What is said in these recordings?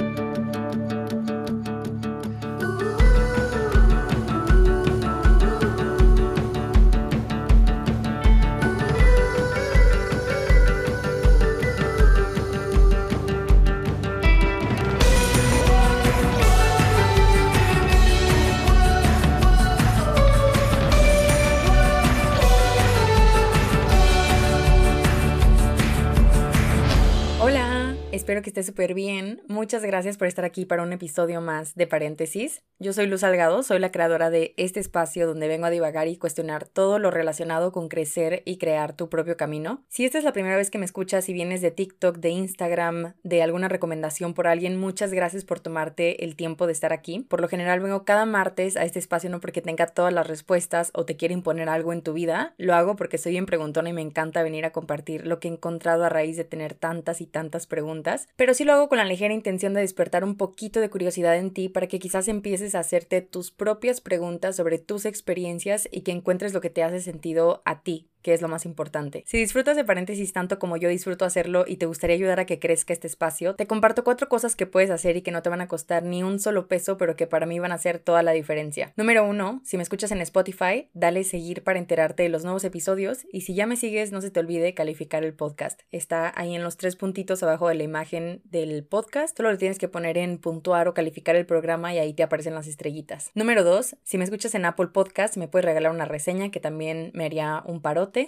Bye. Espero que esté súper bien. Muchas gracias por estar aquí para un episodio más de Paréntesis. Yo soy Luz Salgado, soy la creadora de este espacio donde vengo a divagar y cuestionar todo lo relacionado con crecer y crear tu propio camino. Si esta es la primera vez que me escuchas y vienes de TikTok, de Instagram, de alguna recomendación por alguien, muchas gracias por tomarte el tiempo de estar aquí. Por lo general vengo cada martes a este espacio no porque tenga todas las respuestas o te quiera imponer algo en tu vida, lo hago porque soy bien preguntona y me encanta venir a compartir lo que he encontrado a raíz de tener tantas y tantas preguntas pero sí lo hago con la ligera intención de despertar un poquito de curiosidad en ti para que quizás empieces a hacerte tus propias preguntas sobre tus experiencias y que encuentres lo que te hace sentido a ti que es lo más importante. Si disfrutas de paréntesis tanto como yo disfruto hacerlo y te gustaría ayudar a que crezca este espacio, te comparto cuatro cosas que puedes hacer y que no te van a costar ni un solo peso, pero que para mí van a hacer toda la diferencia. Número uno, si me escuchas en Spotify, dale seguir para enterarte de los nuevos episodios y si ya me sigues, no se te olvide calificar el podcast. Está ahí en los tres puntitos abajo de la imagen del podcast, solo lo tienes que poner en puntuar o calificar el programa y ahí te aparecen las estrellitas. Número dos, si me escuchas en Apple Podcast, me puedes regalar una reseña que también me haría un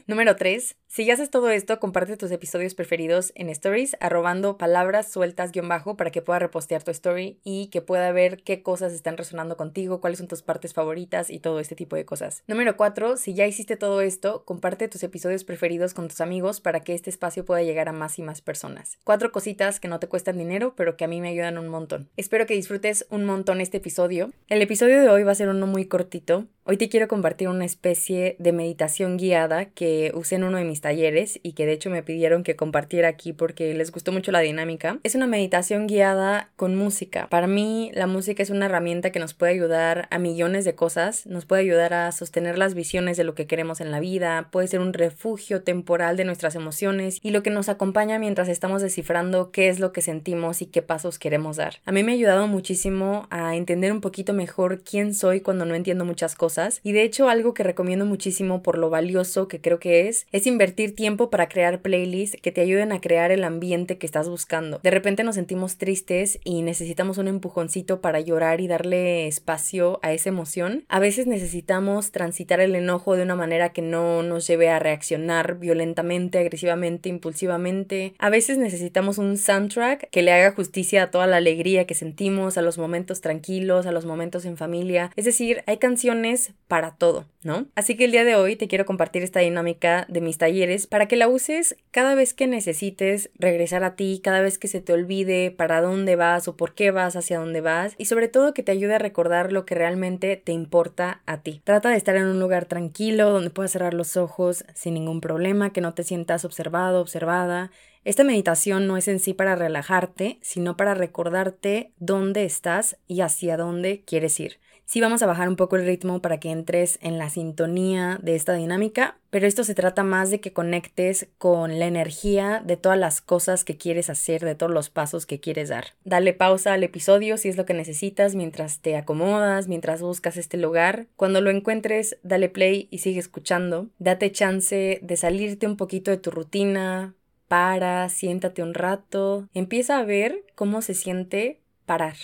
Número 3. Si ya haces todo esto, comparte tus episodios preferidos en stories, arrobando palabras sueltas guion bajo para que pueda repostear tu story y que pueda ver qué cosas están resonando contigo, cuáles son tus partes favoritas y todo este tipo de cosas. Número 4. Si ya hiciste todo esto, comparte tus episodios preferidos con tus amigos para que este espacio pueda llegar a más y más personas. Cuatro cositas que no te cuestan dinero, pero que a mí me ayudan un montón. Espero que disfrutes un montón este episodio. El episodio de hoy va a ser uno muy cortito. Hoy te quiero compartir una especie de meditación guiada que usé en uno de mis talleres y que de hecho me pidieron que compartiera aquí porque les gustó mucho la dinámica. Es una meditación guiada con música. Para mí la música es una herramienta que nos puede ayudar a millones de cosas, nos puede ayudar a sostener las visiones de lo que queremos en la vida, puede ser un refugio temporal de nuestras emociones y lo que nos acompaña mientras estamos descifrando qué es lo que sentimos y qué pasos queremos dar. A mí me ha ayudado muchísimo a entender un poquito mejor quién soy cuando no entiendo muchas cosas y de hecho algo que recomiendo muchísimo por lo valioso que creo que es es invertir tiempo para crear playlists que te ayuden a crear el ambiente que estás buscando. De repente nos sentimos tristes y necesitamos un empujoncito para llorar y darle espacio a esa emoción. A veces necesitamos transitar el enojo de una manera que no nos lleve a reaccionar violentamente, agresivamente, impulsivamente. A veces necesitamos un soundtrack que le haga justicia a toda la alegría que sentimos, a los momentos tranquilos, a los momentos en familia. Es decir, hay canciones para todo, ¿no? Así que el día de hoy te quiero compartir esta dinámica de mis talleres para que la uses cada vez que necesites regresar a ti, cada vez que se te olvide para dónde vas o por qué vas, hacia dónde vas y sobre todo que te ayude a recordar lo que realmente te importa a ti. Trata de estar en un lugar tranquilo donde puedas cerrar los ojos sin ningún problema, que no te sientas observado, observada. Esta meditación no es en sí para relajarte, sino para recordarte dónde estás y hacia dónde quieres ir. Sí vamos a bajar un poco el ritmo para que entres en la sintonía de esta dinámica, pero esto se trata más de que conectes con la energía de todas las cosas que quieres hacer, de todos los pasos que quieres dar. Dale pausa al episodio si es lo que necesitas mientras te acomodas, mientras buscas este lugar. Cuando lo encuentres, dale play y sigue escuchando. Date chance de salirte un poquito de tu rutina. Para, siéntate un rato, empieza a ver cómo se siente parar.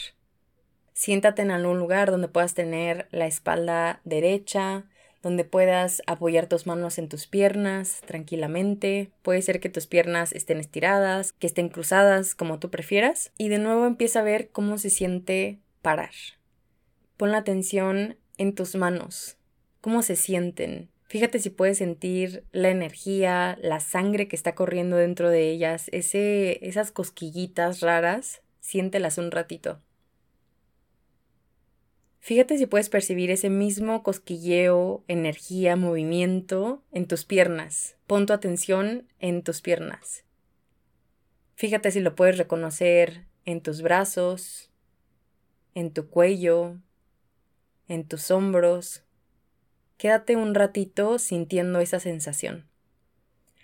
Siéntate en algún lugar donde puedas tener la espalda derecha, donde puedas apoyar tus manos en tus piernas tranquilamente. Puede ser que tus piernas estén estiradas, que estén cruzadas, como tú prefieras. Y de nuevo empieza a ver cómo se siente parar. Pon la atención en tus manos, cómo se sienten. Fíjate si puedes sentir la energía, la sangre que está corriendo dentro de ellas, ese, esas cosquillitas raras, siéntelas un ratito. Fíjate si puedes percibir ese mismo cosquilleo, energía, movimiento en tus piernas. Pon tu atención en tus piernas. Fíjate si lo puedes reconocer en tus brazos, en tu cuello, en tus hombros. Quédate un ratito sintiendo esa sensación.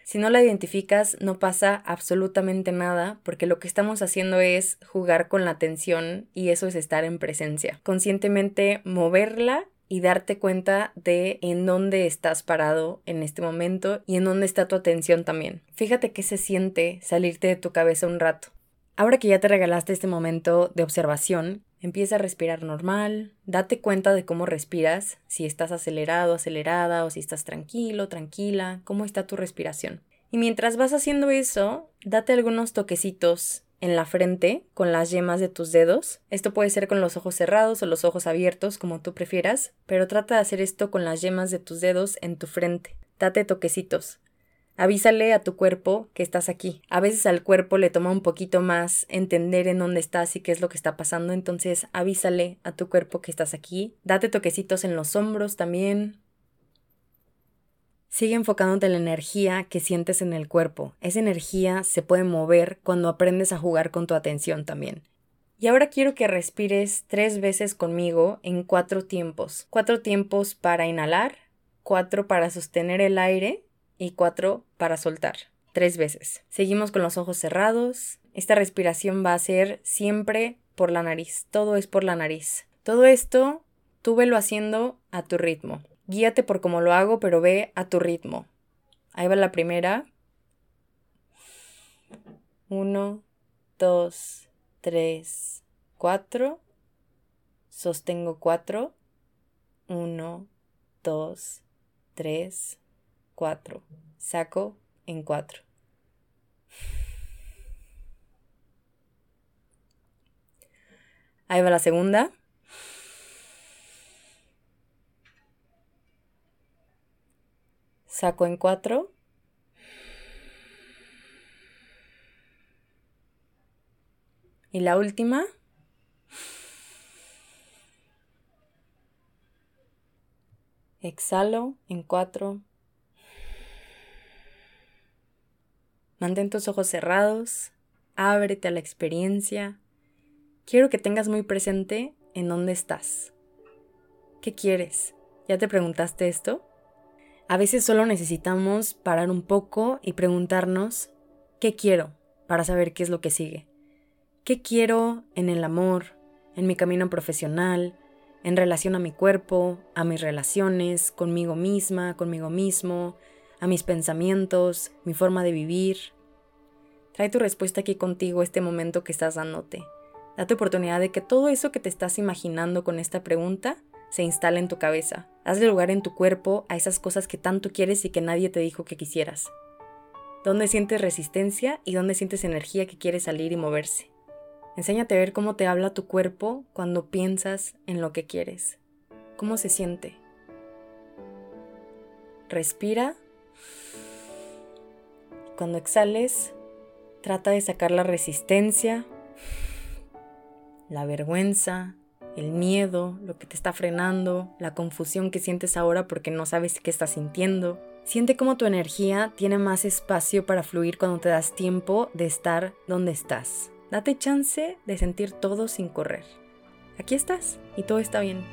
Si no la identificas, no pasa absolutamente nada, porque lo que estamos haciendo es jugar con la atención y eso es estar en presencia. Conscientemente moverla y darte cuenta de en dónde estás parado en este momento y en dónde está tu atención también. Fíjate qué se siente salirte de tu cabeza un rato. Ahora que ya te regalaste este momento de observación, empieza a respirar normal, date cuenta de cómo respiras, si estás acelerado, acelerada o si estás tranquilo, tranquila, cómo está tu respiración. Y mientras vas haciendo eso, date algunos toquecitos en la frente con las yemas de tus dedos. Esto puede ser con los ojos cerrados o los ojos abiertos, como tú prefieras, pero trata de hacer esto con las yemas de tus dedos en tu frente. Date toquecitos. Avísale a tu cuerpo que estás aquí. A veces al cuerpo le toma un poquito más entender en dónde estás y qué es lo que está pasando, entonces avísale a tu cuerpo que estás aquí. Date toquecitos en los hombros también. Sigue enfocándote en la energía que sientes en el cuerpo. Esa energía se puede mover cuando aprendes a jugar con tu atención también. Y ahora quiero que respires tres veces conmigo en cuatro tiempos. Cuatro tiempos para inhalar, cuatro para sostener el aire y cuatro para soltar. Tres veces. Seguimos con los ojos cerrados. Esta respiración va a ser siempre por la nariz. Todo es por la nariz. Todo esto tú velo haciendo a tu ritmo. Guíate por cómo lo hago, pero ve a tu ritmo. Ahí va la primera. Uno, dos, tres, cuatro. Sostengo cuatro. Uno, dos, tres, 4. Saco en 4. Ahí va la segunda. Saco en 4. Y la última. Exhalo en 4. Mantén tus ojos cerrados, ábrete a la experiencia. Quiero que tengas muy presente en dónde estás. ¿Qué quieres? ¿Ya te preguntaste esto? A veces solo necesitamos parar un poco y preguntarnos, ¿qué quiero? para saber qué es lo que sigue. ¿Qué quiero en el amor, en mi camino profesional, en relación a mi cuerpo, a mis relaciones, conmigo misma, conmigo mismo, a mis pensamientos, mi forma de vivir. Trae tu respuesta aquí contigo este momento que estás dándote. Date oportunidad de que todo eso que te estás imaginando con esta pregunta se instale en tu cabeza. Hazle lugar en tu cuerpo a esas cosas que tanto quieres y que nadie te dijo que quisieras. ¿Dónde sientes resistencia y dónde sientes energía que quiere salir y moverse? Enséñate a ver cómo te habla tu cuerpo cuando piensas en lo que quieres. ¿Cómo se siente? Respira cuando exhales, trata de sacar la resistencia, la vergüenza, el miedo, lo que te está frenando, la confusión que sientes ahora porque no sabes qué estás sintiendo. Siente cómo tu energía tiene más espacio para fluir cuando te das tiempo de estar donde estás. Date chance de sentir todo sin correr. Aquí estás y todo está bien.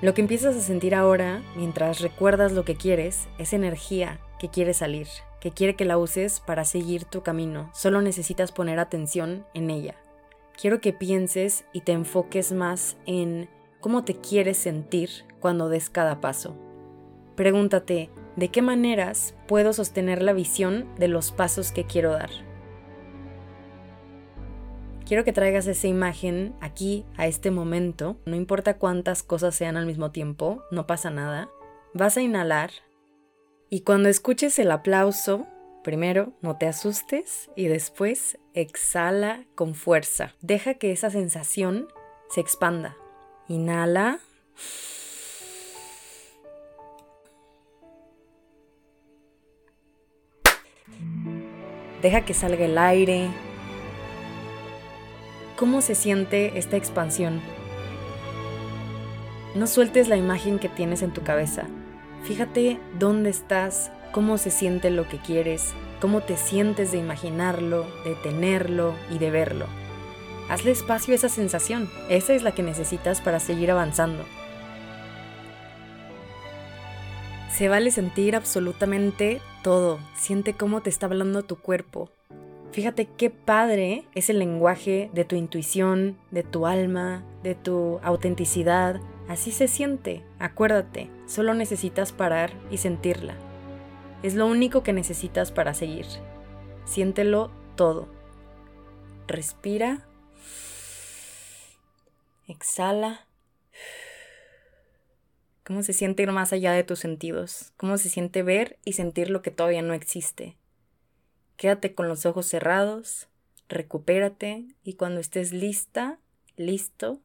Lo que empiezas a sentir ahora, mientras recuerdas lo que quieres, es energía que quiere salir, que quiere que la uses para seguir tu camino. Solo necesitas poner atención en ella. Quiero que pienses y te enfoques más en cómo te quieres sentir cuando des cada paso. Pregúntate, ¿de qué maneras puedo sostener la visión de los pasos que quiero dar? Quiero que traigas esa imagen aquí, a este momento. No importa cuántas cosas sean al mismo tiempo, no pasa nada. Vas a inhalar y cuando escuches el aplauso, primero no te asustes y después exhala con fuerza. Deja que esa sensación se expanda. Inhala. Deja que salga el aire. ¿Cómo se siente esta expansión? No sueltes la imagen que tienes en tu cabeza. Fíjate dónde estás, cómo se siente lo que quieres, cómo te sientes de imaginarlo, de tenerlo y de verlo. Hazle espacio a esa sensación, esa es la que necesitas para seguir avanzando. Se vale sentir absolutamente todo. Siente cómo te está hablando tu cuerpo. Fíjate qué padre es el lenguaje de tu intuición, de tu alma, de tu autenticidad. Así se siente, acuérdate, solo necesitas parar y sentirla. Es lo único que necesitas para seguir. Siéntelo todo. Respira. Exhala. ¿Cómo se siente ir más allá de tus sentidos? ¿Cómo se siente ver y sentir lo que todavía no existe? Quédate con los ojos cerrados, recupérate y cuando estés lista, listo,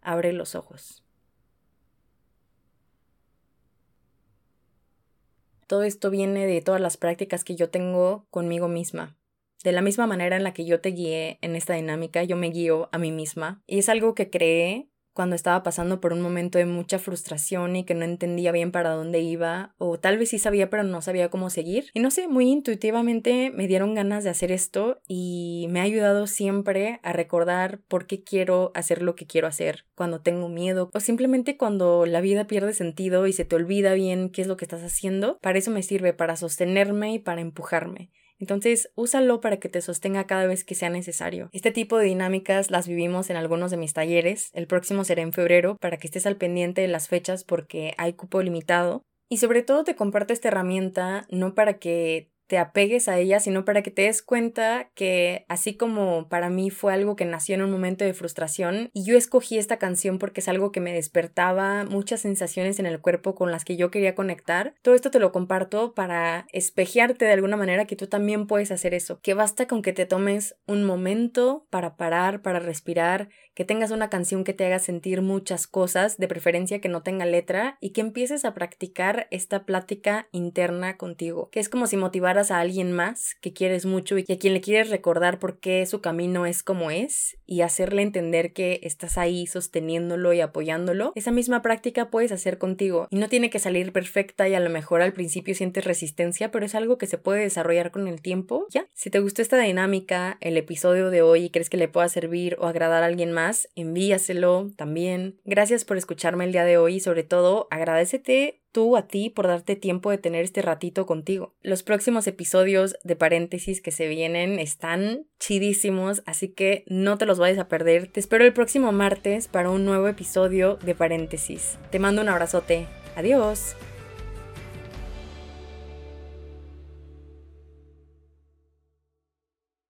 abre los ojos. Todo esto viene de todas las prácticas que yo tengo conmigo misma. De la misma manera en la que yo te guié en esta dinámica, yo me guío a mí misma. Y es algo que creé cuando estaba pasando por un momento de mucha frustración y que no entendía bien para dónde iba, o tal vez sí sabía pero no sabía cómo seguir. Y no sé, muy intuitivamente me dieron ganas de hacer esto y me ha ayudado siempre a recordar por qué quiero hacer lo que quiero hacer, cuando tengo miedo o simplemente cuando la vida pierde sentido y se te olvida bien qué es lo que estás haciendo. Para eso me sirve, para sostenerme y para empujarme. Entonces, úsalo para que te sostenga cada vez que sea necesario. Este tipo de dinámicas las vivimos en algunos de mis talleres. El próximo será en febrero para que estés al pendiente de las fechas porque hay cupo limitado. Y sobre todo te comparto esta herramienta no para que te apegues a ella, sino para que te des cuenta que así como para mí fue algo que nació en un momento de frustración y yo escogí esta canción porque es algo que me despertaba muchas sensaciones en el cuerpo con las que yo quería conectar, todo esto te lo comparto para espejearte de alguna manera que tú también puedes hacer eso, que basta con que te tomes un momento para parar, para respirar, que tengas una canción que te haga sentir muchas cosas, de preferencia que no tenga letra, y que empieces a practicar esta plática interna contigo, que es como si a alguien más que quieres mucho y a quien le quieres recordar por qué su camino es como es y hacerle entender que estás ahí sosteniéndolo y apoyándolo, esa misma práctica puedes hacer contigo y no tiene que salir perfecta y a lo mejor al principio sientes resistencia, pero es algo que se puede desarrollar con el tiempo. Ya, si te gustó esta dinámica, el episodio de hoy y crees que le pueda servir o agradar a alguien más, envíaselo también. Gracias por escucharme el día de hoy y sobre todo agradecete tú a ti por darte tiempo de tener este ratito contigo. Los próximos episodios de paréntesis que se vienen están chidísimos, así que no te los vayas a perder. Te espero el próximo martes para un nuevo episodio de paréntesis. Te mando un abrazote. Adiós.